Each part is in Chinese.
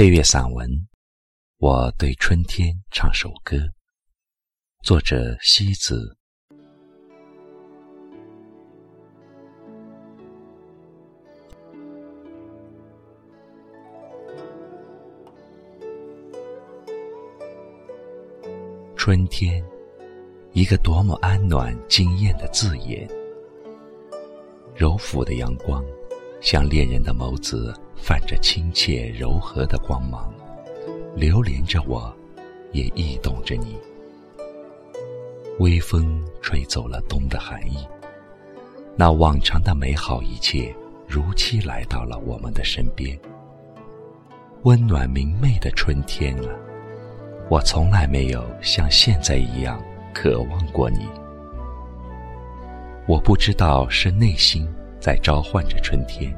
配乐散文，我对春天唱首歌。作者：西子。春天，一个多么安暖、惊艳的字眼。柔抚的阳光，像恋人的眸子，泛着亲切柔和的光芒，流连着我，也驿动着你。微风吹走了冬的寒意，那往常的美好一切，如期来到了我们的身边。温暖明媚的春天啊！我从来没有像现在一样渴望过你。我不知道是内心在召唤着春天，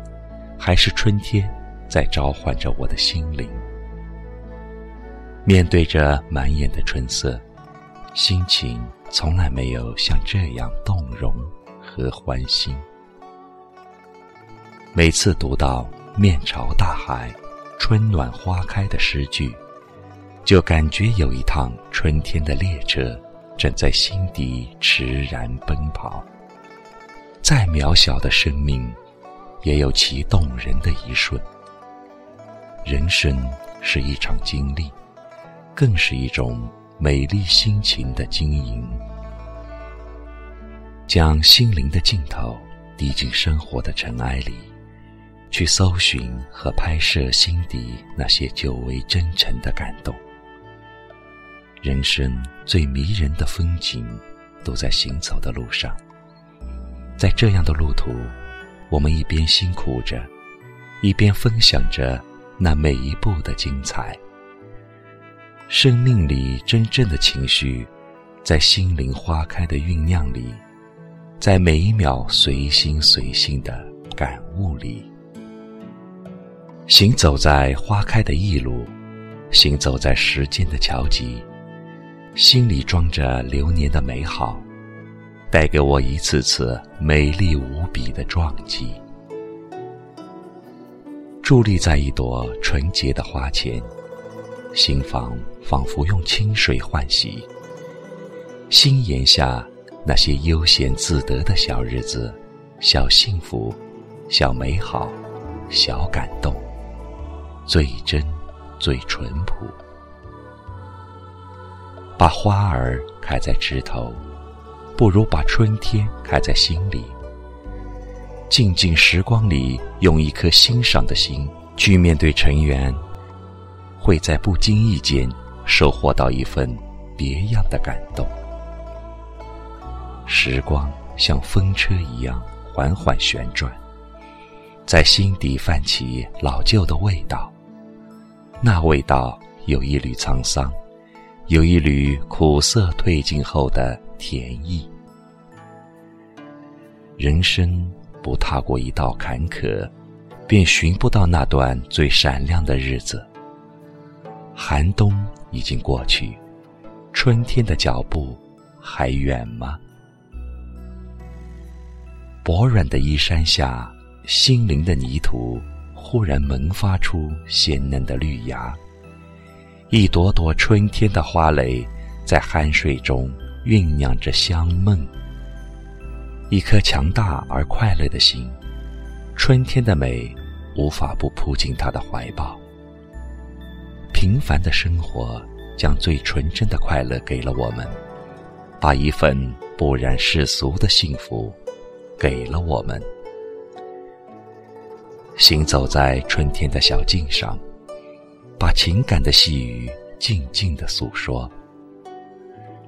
还是春天在召唤着我的心灵。面对着满眼的春色，心情从来没有像这样动容和欢欣。每次读到“面朝大海，春暖花开”的诗句。就感觉有一趟春天的列车正在心底驰然奔跑。再渺小的生命，也有其动人的一瞬。人生是一场经历，更是一种美丽心情的经营。将心灵的镜头递进生活的尘埃里，去搜寻和拍摄心底那些久违真诚的感动。人生最迷人的风景，都在行走的路上。在这样的路途，我们一边辛苦着，一边分享着那每一步的精彩。生命里真正的情绪，在心灵花开的酝酿里，在每一秒随心随性的感悟里。行走在花开的驿路，行走在时间的桥脊。心里装着流年的美好，带给我一次次美丽无比的撞击。伫立在一朵纯洁的花前，心房仿佛用清水换洗。心檐下那些悠闲自得的小日子、小幸福、小美好、小感动，最真、最淳朴。把花儿开在枝头，不如把春天开在心里。静静时光里，用一颗欣赏的心去面对尘缘，会在不经意间收获到一份别样的感动。时光像风车一样缓缓旋转，在心底泛起老旧的味道，那味道有一缕沧桑。有一缕苦涩褪尽后的甜意。人生不踏过一道坎坷，便寻不到那段最闪亮的日子。寒冬已经过去，春天的脚步还远吗？薄软的衣衫下，心灵的泥土忽然萌发出鲜嫩的绿芽。一朵朵春天的花蕾，在酣睡中酝酿着香梦。一颗强大而快乐的心，春天的美无法不扑进他的怀抱。平凡的生活将最纯真的快乐给了我们，把一份不染世俗的幸福给了我们。行走在春天的小径上。把情感的细语静静的诉说。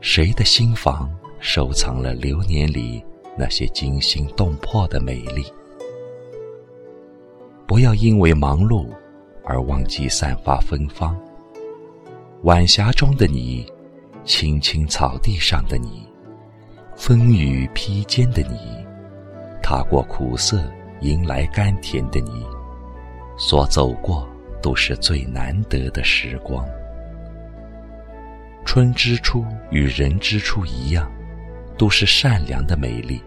谁的心房收藏了流年里那些惊心动魄的美丽？不要因为忙碌而忘记散发芬芳。晚霞中的你，青青草地上的你，风雨披肩的你，踏过苦涩迎来甘甜的你，所走过。都是最难得的时光。春之初与人之初一样，都是善良的美丽。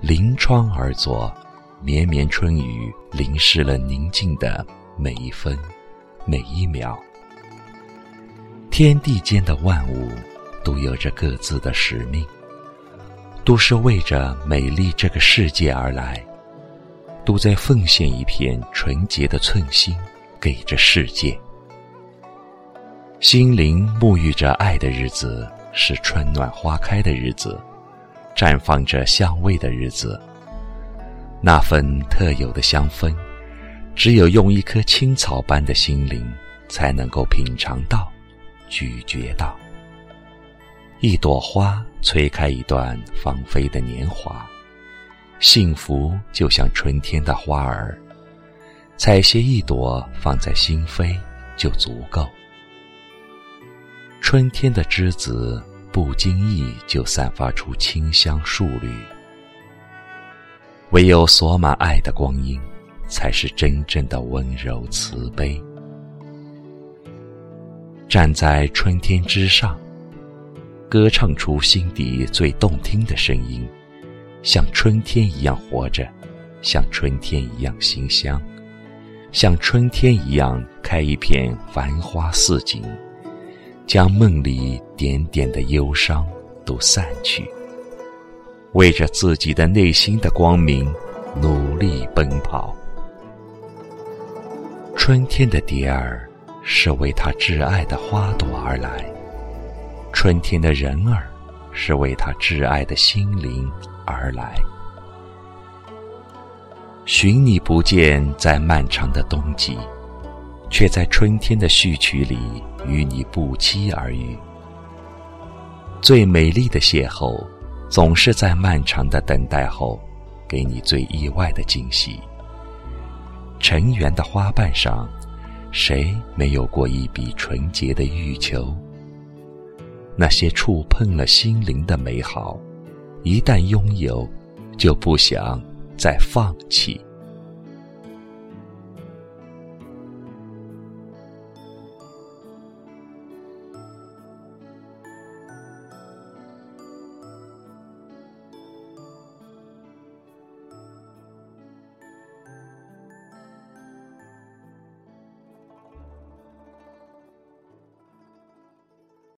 临窗而坐，绵绵春雨淋湿了宁静的每一分每一秒。天地间的万物都有着各自的使命，都是为着美丽这个世界而来，都在奉献一片纯洁的寸心给这世界。心灵沐浴着爱的日子，是春暖花开的日子，绽放着香味的日子。那份特有的香氛，只有用一颗青草般的心灵，才能够品尝到。咀嚼到，一朵花吹开一段芳菲的年华，幸福就像春天的花儿，采撷一朵放在心扉就足够。春天的栀子不经意就散发出清香数缕，唯有锁满爱的光阴，才是真正的温柔慈悲。站在春天之上，歌唱出心底最动听的声音，像春天一样活着，像春天一样馨香，像春天一样开一片繁花似锦，将梦里点点的忧伤都散去，为着自己的内心的光明努力奔跑。春天的蝶儿。是为他挚爱的花朵而来，春天的人儿是为他挚爱的心灵而来。寻你不见，在漫长的冬季，却在春天的序曲里与你不期而遇。最美丽的邂逅，总是在漫长的等待后，给你最意外的惊喜。尘缘的花瓣上。谁没有过一笔纯洁的欲求？那些触碰了心灵的美好，一旦拥有，就不想再放弃。